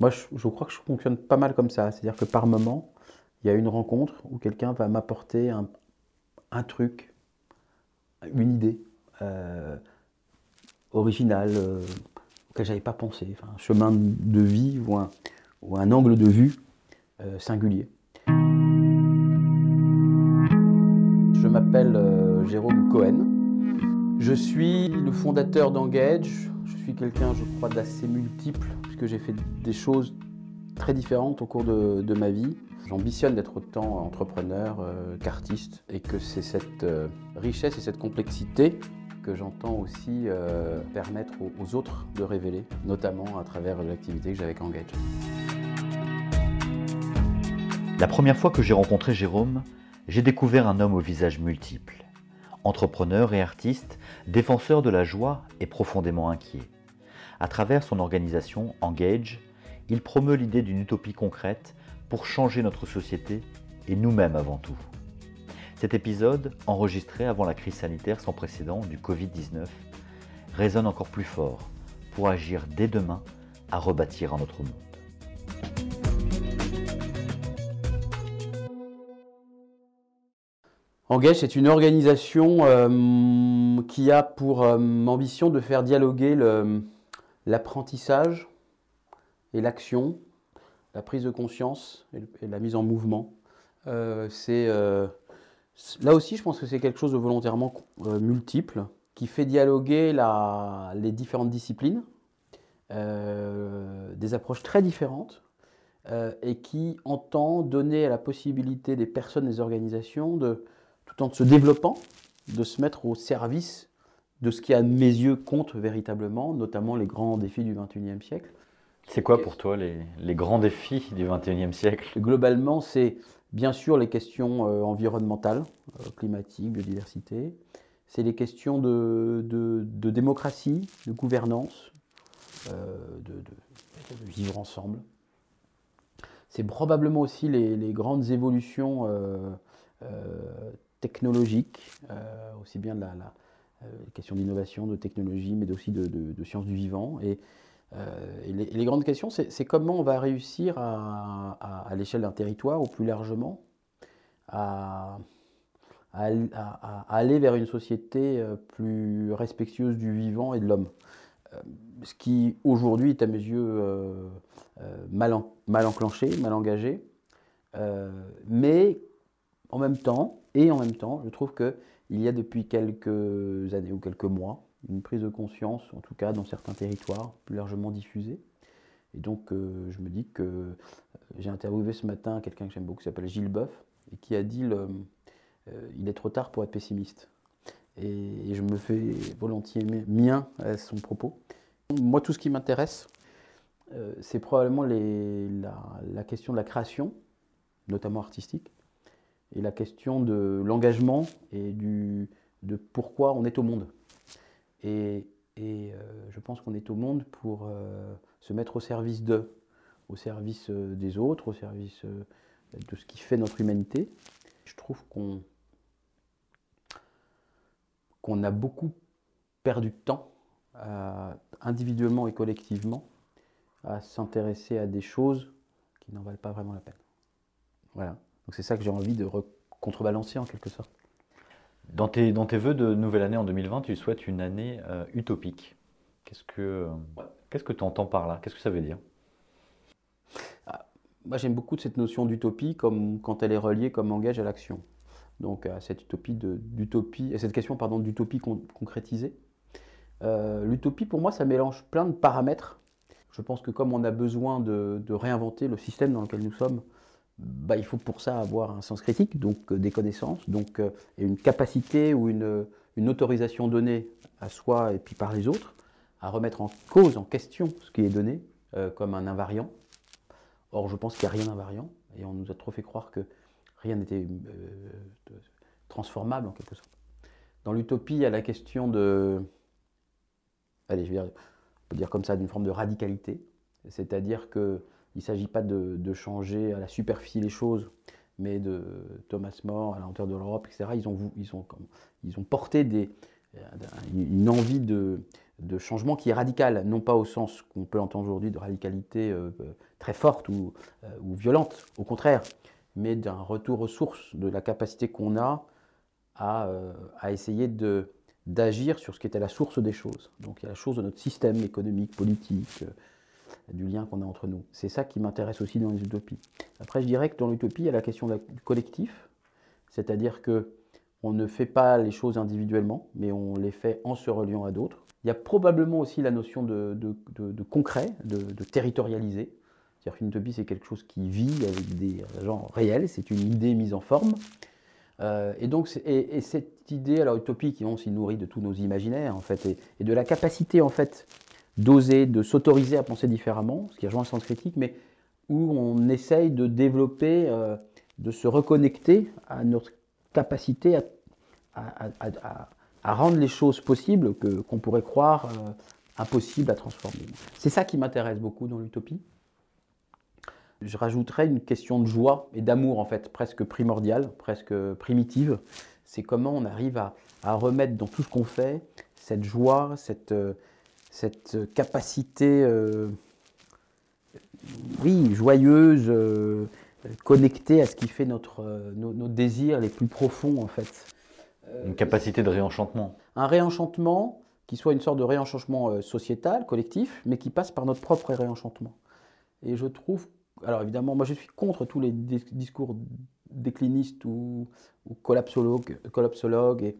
Moi, je, crois que je fonctionne pas mal comme ça. C'est-à-dire que par moment, il y a une rencontre où quelqu'un va m'apporter un, un truc, une idée euh, originale euh, auquel j'avais pas pensé, enfin, un chemin de vie ou un, ou un angle de vue euh, singulier. Je m'appelle euh, Jérôme Cohen. Je suis le fondateur d'Engage. Je suis quelqu'un, je crois, d'assez multiple, puisque j'ai fait des choses très différentes au cours de, ma vie. J'ambitionne d'être autant entrepreneur euh, qu'artiste, et que c'est cette euh, richesse et cette complexité que j'entends aussi euh, permettre aux, aux autres de révéler, notamment à travers l'activité que j'ai avec Engage. La première fois que j'ai rencontré Jérôme, j'ai découvert un homme au visage multiple. Entrepreneur et artiste, défenseur de la joie et profondément inquiet. À travers son organisation Engage, il promeut l'idée d'une utopie concrète pour changer notre société et nous-mêmes avant tout. Cet épisode, enregistré avant la crise sanitaire sans précédent du Covid-19, résonne encore plus fort pour agir dès demain à rebâtir un autre monde. Engage, c'est une organisation euh, qui a pour euh, ambition de faire dialoguer le- l'apprentissage et l'action, la prise de conscience et, la mise en mouvement. Euh, euh, là aussi, je pense que c'est quelque chose de volontairement euh, multiple qui fait dialoguer les différentes disciplines, des approches très différentes. et qui entend donner la possibilité des personnes, des organisations de, tout en se développant, de se mettre au service de ce qui, à mes yeux, compte véritablement, notamment les grands défis du XXIe siècle. C'est quoi pour toi les, les grands défis du XXIe siècle? Globalement, c'est bien sûr les questions euh, environnementales, euh, climatiques, biodiversité. C'est les questions de, de- de démocratie, de gouvernance, euh, de, de- vivre ensemble. C'est probablement aussi les, les grandes évolutions euh, euh, technologiques, euh, aussi bien de la, la question d'innovation, de technologie, mais aussi de, de- sciences du vivant. Et, euh, et les, grandes questions, c'est comment on va réussir à, l'échelle d'un territoire, ou plus largement, à, à al- à- à aller vers une société euh, plus respectueuse du vivant et de l'homme. Euh, Ce qui aujourd'hui est à mes yeux euh, euh, mal, en- mal enclenché, mal engagé. Euh, mais en même temps, et en même temps, je trouve qu'il y a depuis quelques années ou quelques mois une prise de conscience, en tout cas dans certains territoires, plus largement diffusée. Et donc, euh, je me dis que euh, j'ai interviewé ce matin quelqu'un que j'aime beaucoup, qui s'appelle Gilles Boeuf, et qui a dit euh, il est trop tard pour être pessimiste. Et, je me fais volontiers mi- mien à son propos. Moi, tout ce qui m'intéresse, c'est probablement la question de la création, notamment artistique, et la question de l'engagement et du, de pourquoi on est au monde. Et, euh, je pense qu'on est au monde pour euh, se mettre au service d'eux, au service euh, des autres, au service de ce qui fait notre humanité. Je trouve qu'on qu'on a beaucoup perdu de temps, individuellement et collectivement, à s'intéresser à des choses qui n'en valent pas vraiment la peine. Voilà. Donc c'est ça que j'ai envie de re- contrebalancer en quelque sorte. dans tes, dans tes vœux de nouvelle année en 2020, tu souhaites une année euh, utopique. Qu'est-ce que euh, qu'est-ce que tu entends par là? Qu'est-ce que ça veut dire? Moi, j'aime beaucoup cette notion d'utopie comme quand elle est reliée comme engage à l'action. Donc, à cette utopie d'utopie, et cette question pardon d'utopie con- concrétisée. Euh, L'utopie, pour moi, ça mélange plein de paramètres. Je pense que comme on a besoin de, de réinventer le système dans lequel nous sommes, bah, il faut pour ça avoir un sens critique, donc euh, des connaissances, donc euh, une capacité ou une, une autorisation donnée à soi et puis par les autres à remettre en cause, en question ce qui est donné euh, comme un invariant. Or, je pense qu'il n'y a rien d'invariant, et on nous a trop fait croire que rien n'était euh, transformable en quelque sorte. Dans l'utopie, il y a la question de, allez, je vais dire, dire comme ça, d'une forme de radicalité, c'est-à-dire qu'il ne s'agit pas de, changer à la superficie les choses, mais de Thomas More à la hauteur de l'Europe, etc. Ils ont, porté euh, une envie de, changement qui est radical, non pas au sens qu'on peut entendre aujourd'hui de radicalité euh, très forte ou, ou, violente, au contraire, mais d'un retour aux sources, de la capacité qu'on a à, essayer d'agir sur ce qui était la source des choses. Donc il y a la chose de notre système économique, politique, du lien qu'on a entre nous. C'est ça qui m'intéresse aussi dans les utopies. Après, je dirais que dans l'utopie, il y a la question du collectif, c'est-à-dire que on ne fait pas les choses individuellement, mais on les fait en se reliant à d'autres. Il y a probablement aussi la notion de, concret, de, territorialisé. C'est-à-dire qu'une utopie, c'est quelque chose qui vit avec des gens réels, c'est une idée mise en forme. Euh, et donc, et, cette idée, alors utopie, qui on s'y nourrit de tous nos imaginaires, en fait, et, de la capacité, en fait, d'oser, de s'autoriser à penser différemment, ce qui rejoint le sens critique, mais où on essaye de développer, euh, de se reconnecter à notre capacité à, rendre les choses possibles que, qu'on pourrait croire euh, impossibles à transformer. C'est ça qui m'intéresse beaucoup dans l'utopie. Je rajouterais une question de joie et d'amour, en fait, presque primordiale, presque primitive. C'est comment on arrive à, remettre dans tout ce qu'on fait cette joie, cette, euh, cette capacité, euh, oui, joyeuse, euh, connectée à ce qui fait notre, nos, désirs les plus profonds, en fait. Une capacité de réenchantement. Un réenchantement qui soit une sorte de réenchantement sociétal, collectif, mais qui passe par notre propre réenchantement. Et je trouve alors évidemment, moi je suis contre tous les discours déclinistes ou, collapsologues, collapsologues, et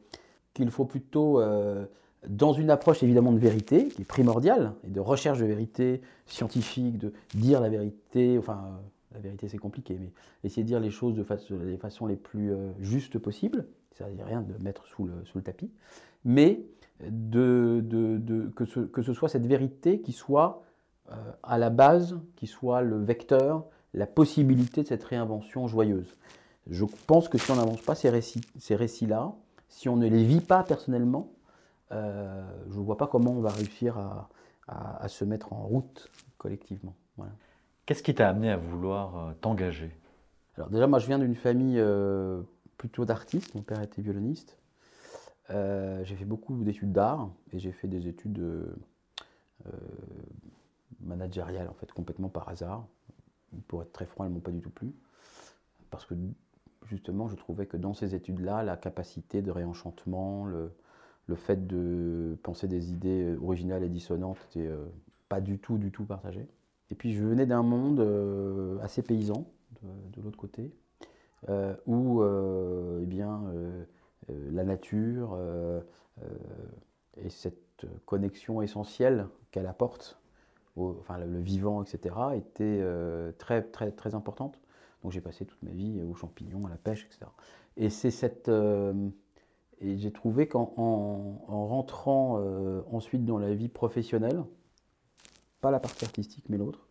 qu'il faut plutôt, euh, dans une approche évidemment de vérité, qui est primordiale, et de recherche de vérité scientifique, de dire la vérité, enfin euh, la vérité c'est compliqué, mais essayer de dire les choses de façon, les façons les plus euh, justes possibles, ça ne rien de mettre sous le, sous le tapis, mais de, de, que, ce, que ce soit cette vérité qui soit euh, à la base qui soit le vecteur, la possibilité de cette réinvention joyeuse. Je pense que si on n'avance pas ces récits, ces récits-là, si on ne les vit pas personnellement, euh, je ne vois pas comment on va réussir à, se mettre en route collectivement. Qu'est-ce qui t'a amené à vouloir euh, t'engager? Alors déjà, moi je viens d'une famille plutôt d'artistes, mon père était violoniste. j'ai fait beaucoup d'études d'art et j'ai fait des études managériale, en fait, complètement par hasard. Pour être très franc, elles m'ont pas du tout plu. Parce que, justement, je trouvais que dans ces études-là, la capacité de réenchantement, le, le, fait de penser des idées originales et dissonantes n'était euh, pas du tout, du tout partagé. Et puis, je venais d'un monde euh, assez paysan, de, l'autre côté, euh, où, eh bien, la nature et cette connexion essentielle qu'elle apporte enfin le vivant, etc., était euh, très, très, très importante. Donc j'ai passé toute ma vie aux champignons, à la pêche, etc. Et c'est cette. Euh, et j'ai trouvé qu'en en, rentrant euh, ensuite dans la vie professionnelle, pas la partie artistique, mais l'autre,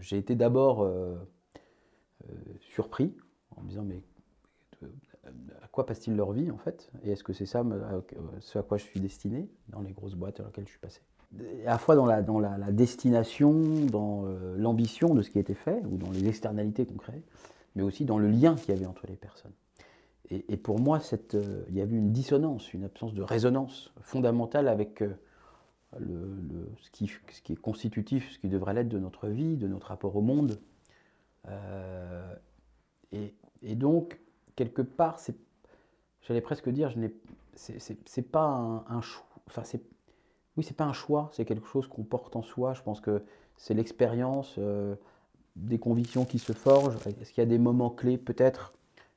j'ai été d'abord surpris en me disant mais à quoi passent-ils leur vie en fait? Et est-ce que c'est ça ce à quoi je suis destiné dans les grosses boîtes dans lesquelles je suis passé? À la fois dans la, la, destination, dans euh, l'ambition de ce qui a été fait, ou dans les externalités qu'on crée, mais aussi dans le lien qu'il y avait entre les personnes. Et, pour moi, euh, il y avait une dissonance, une absence de résonance fondamentale avec euh, le, ce, qui, ce, qui, est constitutif, ce qui devrait l'être de notre vie, de notre rapport au monde. Et, et, donc, quelque part, j'allais presque dire, je n'ai, c'est, pas un, choix. Enfin, c'est, oui, c'est pas un choix, c'est quelque chose qu'on porte en soi. Je pense que c'est l'expérience, euh, des convictions qui se forgent. Est-ce qu'il y a des moments clés Peut-être,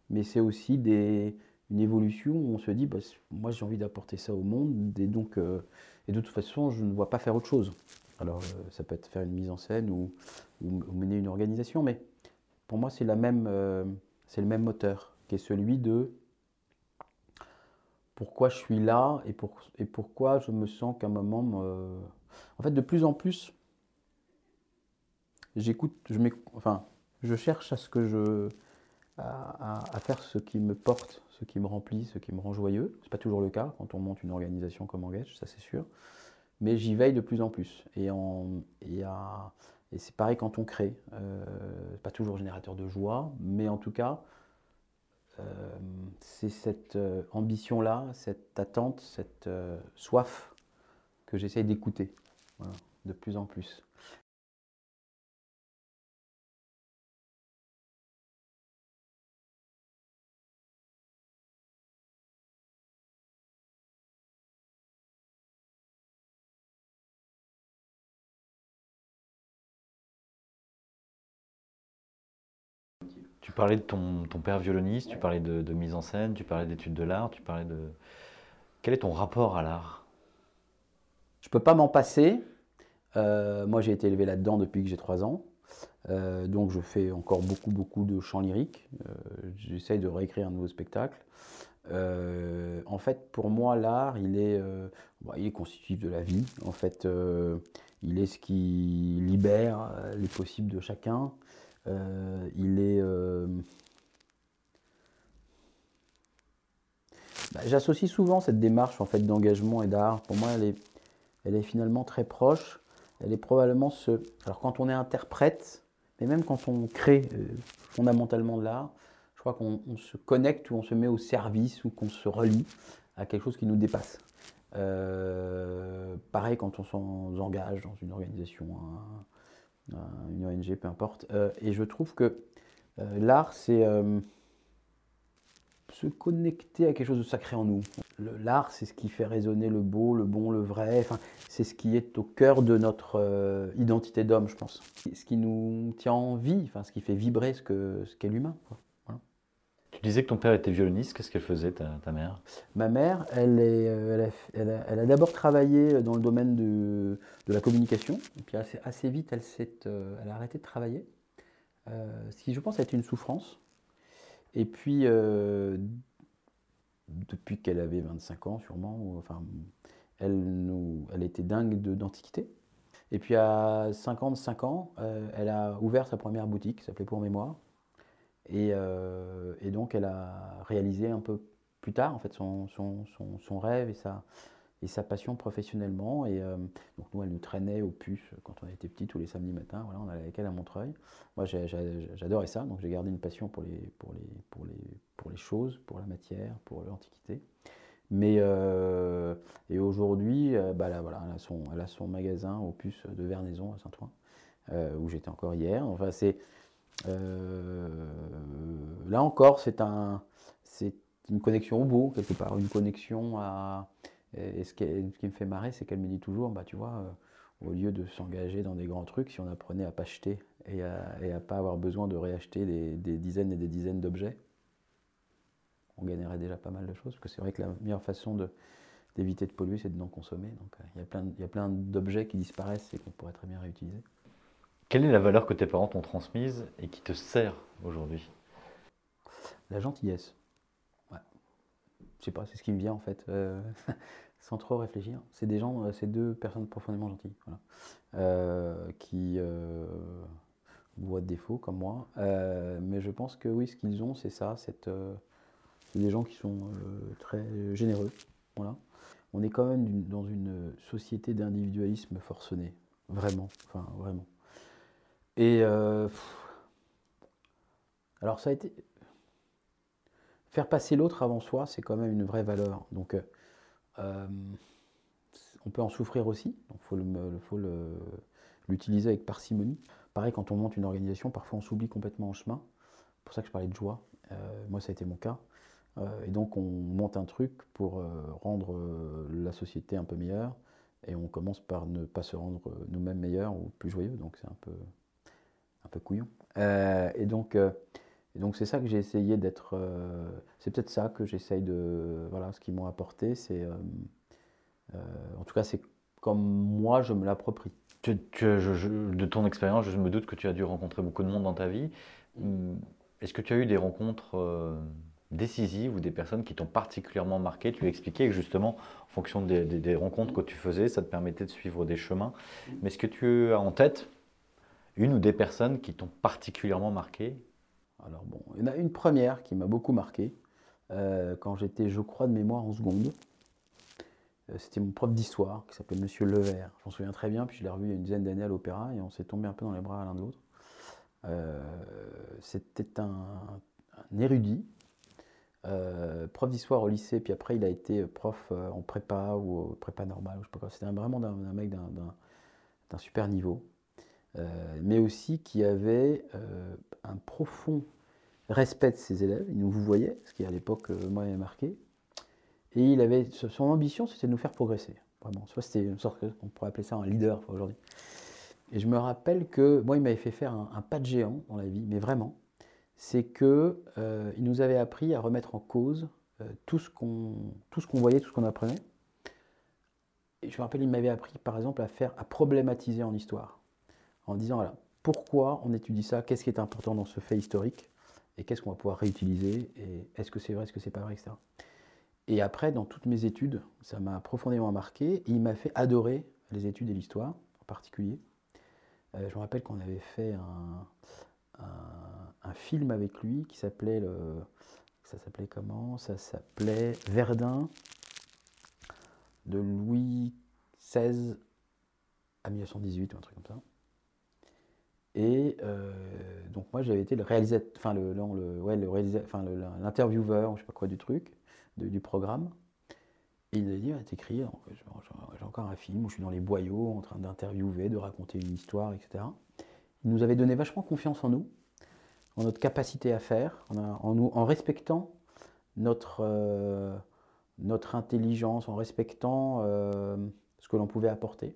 mais c'est aussi une évolution où on se dit, bah, moi j'ai envie d'apporter ça au monde, et donc, euh, et de toute façon, je ne vois pas faire autre chose. Alors, euh, ça peut être faire une mise en scène ou, mener une organisation, mais pour moi, même, c'est le même moteur qui est celui de pourquoi je suis là et, et pourquoi je me sens qu'à un moment. En fait, de plus en plus, j'écoute, je, enfin, je cherche à ce que je. À, faire ce qui me porte, ce qui me remplit, ce qui me rend joyeux. Ce n'est pas toujours le cas quand on monte une organisation comme Engage, ça c'est sûr. Mais j'y veille de plus en plus. Et, en, et, et c'est pareil quand on crée. Euh, pas toujours générateur de joie, mais en tout cas, c'est cette ambition-là, cette attente, cette soif que j'essaye d'écouter de plus en plus. Tu parlais de ton, père violoniste, tu parlais de, mise en scène, tu parlais d'études de l'art, tu parlais de... Quel est ton rapport à l'art? Je ne peux pas m'en passer. Euh, moi, j'ai été élevé là-dedans depuis que j'ai 3 ans. Euh, donc, je fais encore beaucoup, beaucoup de chants lyriques. Euh, j'essaye de réécrire un nouveau spectacle. en fait, pour moi, l'art, il est, bah, il est constitutif de la vie. En fait, il est ce qui libère les possibles de chacun. Euh, il est. Euh, bah, j'associe souvent cette démarche en fait d'engagement et d'art. Pour moi, elle est, elle est finalement très proche. Elle est probablement ce. Alors quand on est interprète, mais même quand on crée euh, fondamentalement de l'art, je crois qu'on se connecte ou on se met au service ou qu'on se relie à quelque chose qui nous dépasse. pareil quand on s'engage dans une organisation, une ONG, peu importe. Euh, et je trouve que euh, l'art, c'est se connecter à quelque chose de sacré en nous. L'art, c'est ce qui fait résonner le beau, le bon, le vrai. Enfin, c'est ce qui est au cœur de notre identité d'homme, je pense. Ce qui nous tient en vie, enfin, ce qui fait vibrer ce qu'est ce qu'est l'humain. Tu disais que ton père était violoniste. Qu'est-ce qu'elle faisait, ta, mère? Ma mère, euh, elle a, d'abord travaillé dans le domaine de, la communication. Et puis assez, vite, elle, euh, elle a arrêté de travailler. Euh, ce qui, je pense, a été une souffrance. Et puis, depuis qu'elle avait 25 ans, sûrement, enfin, elle était dingue d'antiquité. Et puis à 55 ans, elle a ouvert sa première boutique qui s'appelait Pour Mémoire. Euh, et, donc, elle a réalisé un peu plus tard en fait, son, son, rêve et sa, et sa passion professionnellement. Et euh, donc, nous, elle nous traînait aux puces quand on était petits, tous les samedis matins. Voilà, on allait avec elle à Montreuil. Moi, j'adorais ça. Donc, j'ai gardé une passion pour les, pour, les, pour, les, pour les choses, pour la matière, pour l'antiquité. Mais euh, et aujourd'hui, bah là, voilà, elle a, son, elle a son magasin aux puces de Vernaison à Saint-Ouen, où j'étais encore hier. Enfin, c'est là encore, c'est un, une connexion au beau, quelque part, une connexion à. Et ce qui, me fait marrer, c'est qu'elle me dit toujours, bah, tu vois, euh, au lieu de s'engager dans des grands trucs, si on apprenait à pas acheter et à, et pas avoir besoin de réacheter des, dizaines et des dizaines d'objets, on gagnerait déjà pas mal de choses. Parce que c'est vrai que la meilleure façon d'éviter de polluer, c'est de non consommer. Euh, il y a plein d'objets qui disparaissent et qu'on pourrait très bien réutiliser. Quelle est la valeur que tes parents t'ont transmise et qui te sert aujourd'hui? La gentillesse. Ouais. Je sais pas, c'est ce qui me vient en fait, euh, sans trop réfléchir. C'est des gens, euh, c'est deux personnes profondément gentilles, euh, qui voient de défauts comme moi. mais je pense que oui, ce qu'ils ont, c'est ça, c'est des gens qui sont très généreux. Voilà. On est quand même dans une société d'individualisme forcené, vraiment, enfin vraiment. Et euh, alors ça a été faire passer l'autre avant soi, c'est quand même une vraie valeur. Donc euh, euh, on peut en souffrir aussi, donc il faut l'utiliser avec parcimonie. Pareil, quand on monte une organisation, parfois on s'oublie complètement en chemin. C'est pour ça que je parlais de joie. moi, ça a été mon cas. et donc on monte un truc pour rendre la société un peu meilleure. Et on commence par ne pas se rendre nous-mêmes meilleurs ou plus joyeux. Donc c'est un peu, un peu couillon. Euh, et donc, euh, donc c'est ça que j'ai essayé d'être. Euh, c'est peut-être ça que j'essaye de. Voilà, ce qu'ils m'ont apporté, c'est. en tout cas, c'est comme moi, je me l'approprie. de ton expérience, je me doute que tu as dû rencontrer beaucoup de monde dans ta vie. Hmm, est-ce que tu as eu des rencontres décisives ou des personnes qui t'ont particulièrement marqué? Tu expliquais que justement, en fonction des, des, rencontres que tu faisais, ça te permettait de suivre des chemins. Mais est-ce que tu as en tête une ou des personnes qui t'ont particulièrement marqué Alors bon, il y en a une première qui m'a beaucoup marqué, euh, quand j'étais, je crois, de mémoire en seconde. Euh, c'était mon prof d'histoire qui s'appelait Monsieur Levert. J'en souviens très bien, puis je l'ai revu il y a une dizaine d'années à l'opéra et on s'est tombé un peu dans les bras l'un de l'autre. Euh, c'était un, érudit prof d'histoire au lycée, puis après il a été prof en prépa ou prépa normale, je sais pas quoi. C'était vraiment d'un mec d'un super niveau, mais aussi qui avait un profond respect de ses élèves. Il nous voyait, ce qui à l'époque moi m'avait marqué. Et il avait son ambition, c'était de nous faire progresser. Vraiment, c'était une sorte, on pourrait appeler ça un leader aujourd'hui. Et je me rappelle que moi, il m'avait fait faire un, pas de géant dans la vie, mais vraiment, c'est que euh, il nous avait appris à remettre en cause euh, tout ce qu'on tout ce qu'on voyait, tout ce qu'on apprenait. Et je me rappelle, il m'avait appris, par exemple, à faire, à problématiser en histoire, en disant voilà, pourquoi on étudie ça, qu'est-ce qui est important dans ce fait historique, et qu'est-ce qu'on va pouvoir réutiliser, et est-ce que c'est vrai, est-ce que c'est pas vrai, etc. Et après, dans toutes mes études, ça m'a profondément marqué, et il m'a fait adorer les études et l'histoire en particulier. Euh, je me rappelle qu'on avait fait un, un, film avec lui qui s'appelait. Ça s'appelait comment? Ça s'appelait Verdun de Louis XVI à 1918 ou un truc comme ça. Et euh, donc moi j'avais été le réalisateur, enfin le, le, enfin l'intervieweur, je sais pas quoi du truc, du programme. Et il a dit, ah, t'écris, j'ai encore un film où je suis dans les boyaux en train d'interviewer, de raconter une histoire, etc. Il nous avait donné vachement confiance en nous, en notre capacité à faire, en, nous, en respectant notre, euh, notre intelligence, en respectant euh, ce que l'on pouvait apporter,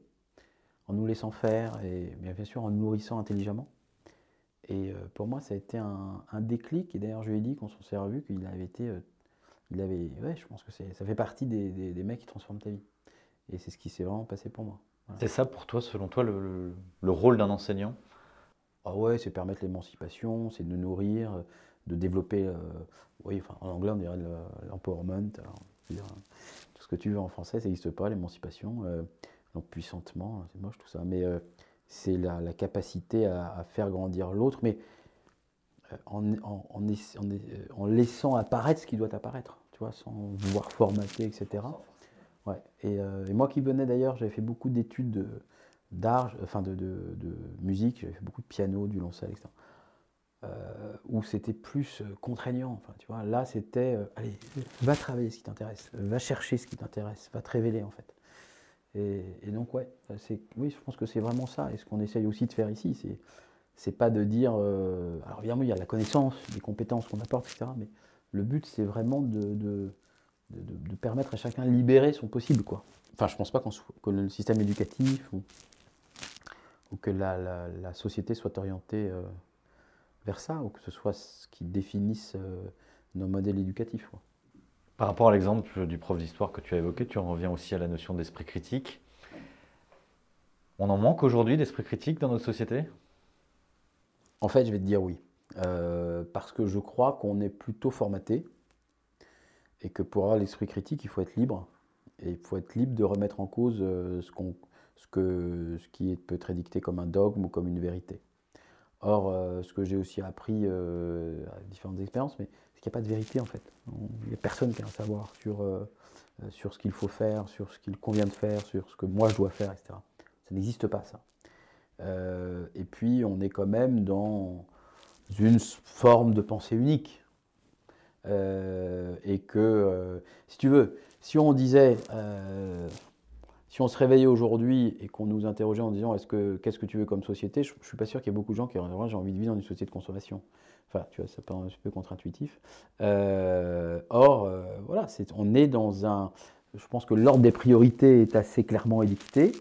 en nous laissant faire et bien sûr en nous nourrissant intelligemment. Et euh, pour moi, ça a été un, un déclic. Et d'ailleurs, je lui ai dit qu'on s'est revu qu'il avait été il avait, ouais, je pense que ça fait partie des, des, mecs qui transforment ta vie. Et c'est ce qui s'est vraiment passé pour moi. C'est ça pour toi, selon toi, le, le, rôle d'un enseignant? Ah ouais, c'est permettre l'émancipation, c'est de nourrir, de développer, euh, oui, enfin, en anglais on dirait l'empowerment, tout ce que tu veux en français, ça n'existe pas, l'émancipation, euh, l'empuissantement, c'est moche tout ça, mais euh, c'est la, la, capacité à, à, faire grandir l'autre, mais euh, euh, en, laissant apparaître ce qui doit apparaître, tu vois, sans vouloir formater, etc. Ouais. Euh, et, moi qui venais d'ailleurs, j'avais fait beaucoup d'études d'art, enfin de, musique, j'avais fait beaucoup de piano, du violoncelle, etc. où c'était plus contraignant. Enfin, tu vois, là, c'était, allez, va travailler ce qui t'intéresse, va chercher ce qui t'intéresse, va te révéler en fait. Et, donc, ouais, oui, je pense que c'est vraiment ça. Et ce qu'on essaye aussi de faire ici, c'est pas de dire. Euh, alors évidemment, il y a la connaissance, les compétences qu'on apporte, etc. Mais le but, c'est vraiment de, permettre à chacun de libérer son possible. Quoi. Enfin, je pense pas que le système éducatif ou, que la, société soit orientée euh, vers ça, ou que ce soit ce qui définisse euh, nos modèles éducatifs. Par rapport à l'exemple du prof d'histoire que tu as évoqué, tu en reviens aussi à la notion d'esprit critique. On en manque aujourd'hui d'esprit critique dans notre société? En fait, je vais te dire oui. Euh, parce que je crois qu'on est plutôt formaté et que pour avoir l'esprit critique, il faut être libre. Et il faut être libre de remettre en cause euh, ce, ce, ce qui peut être édicté comme un dogme ou comme une vérité. Or, euh, ce que j'ai aussi appris à différentes expériences, mais c'est qu'il n'y a pas de vérité en fait. Il n'y a personne qui a un savoir sur, sur ce qu'il faut faire, sur ce qu'il convient de faire, sur ce que moi je dois faire, etc. Ça n'existe pas ça. Euh, et puis, on est quand même dans une forme de pensée unique. Euh, et que, euh, si tu veux, si on disait, si on se réveillait aujourd'hui et qu'on nous interrogeait en disant est-ce que qu'est-ce que tu veux comme société, je, ne suis pas sûr qu'il y ait beaucoup de gens qui auraient j'ai envie de vivre dans une société de consommation. Enfin, tu vois, ça peut un peu contre-intuitif. or, voilà, on est dans un. Je pense que l'ordre des priorités est assez clairement édicté.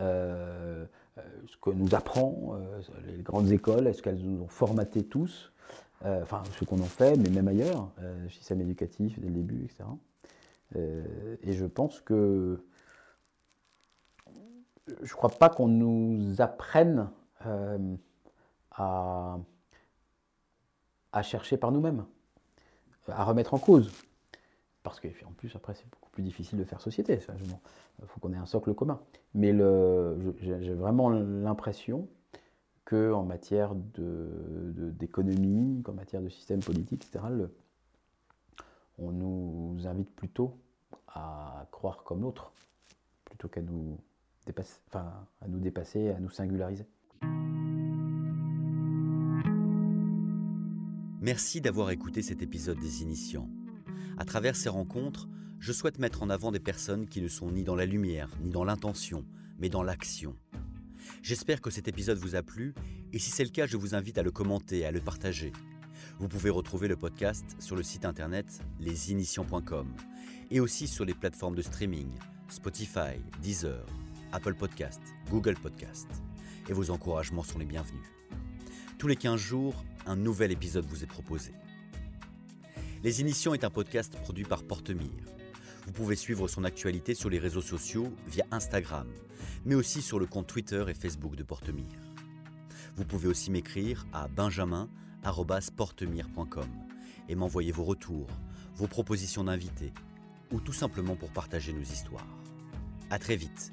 Euh, euh, ce que nous apprend euh, les grandes écoles, est-ce qu'elles nous ont formaté tous, euh, enfin ce qu'on en fait, mais même ailleurs, le système éducatif dès le début, etc. et je pense que je ne crois pas qu'on nous apprenne à, à, chercher par nous-mêmes, à remettre en cause. Parce qu'en plus, après, c'est beaucoup plus difficile de faire société. Il faut qu'on ait un socle commun. Mais j'ai vraiment l'impression qu'en matière d'économie, qu'en matière de système politique, etc., on nous invite plutôt à croire comme l'autre, plutôt qu'à nous, dépasser, à nous dépasser, à nous singulariser. Merci d'avoir écouté cet épisode des Initiants. À travers ces rencontres, je souhaite mettre en avant des personnes qui ne sont ni dans la lumière, ni dans l'intention, mais dans l'action. J'espère que cet épisode vous a plu, et si c'est le cas, je vous invite à le commenter, à le partager. Vous pouvez retrouver le podcast sur le site internet lesinitiants.com et aussi sur les plateformes de streaming Spotify, Deezer, Apple Podcast, Google Podcast. Et vos encouragements sont les bienvenus. Tous les 15 jours, un nouvel épisode vous est proposé. Les Initiants est un podcast produit par Portemire. Vous pouvez suivre son actualité sur les réseaux sociaux via Instagram, mais aussi sur le compte Twitter et Facebook de Portemire. Vous pouvez aussi m'écrire à benjamin.portemire.com et m'envoyer vos retours, vos propositions d'invités ou tout simplement pour partager nos histoires. A très vite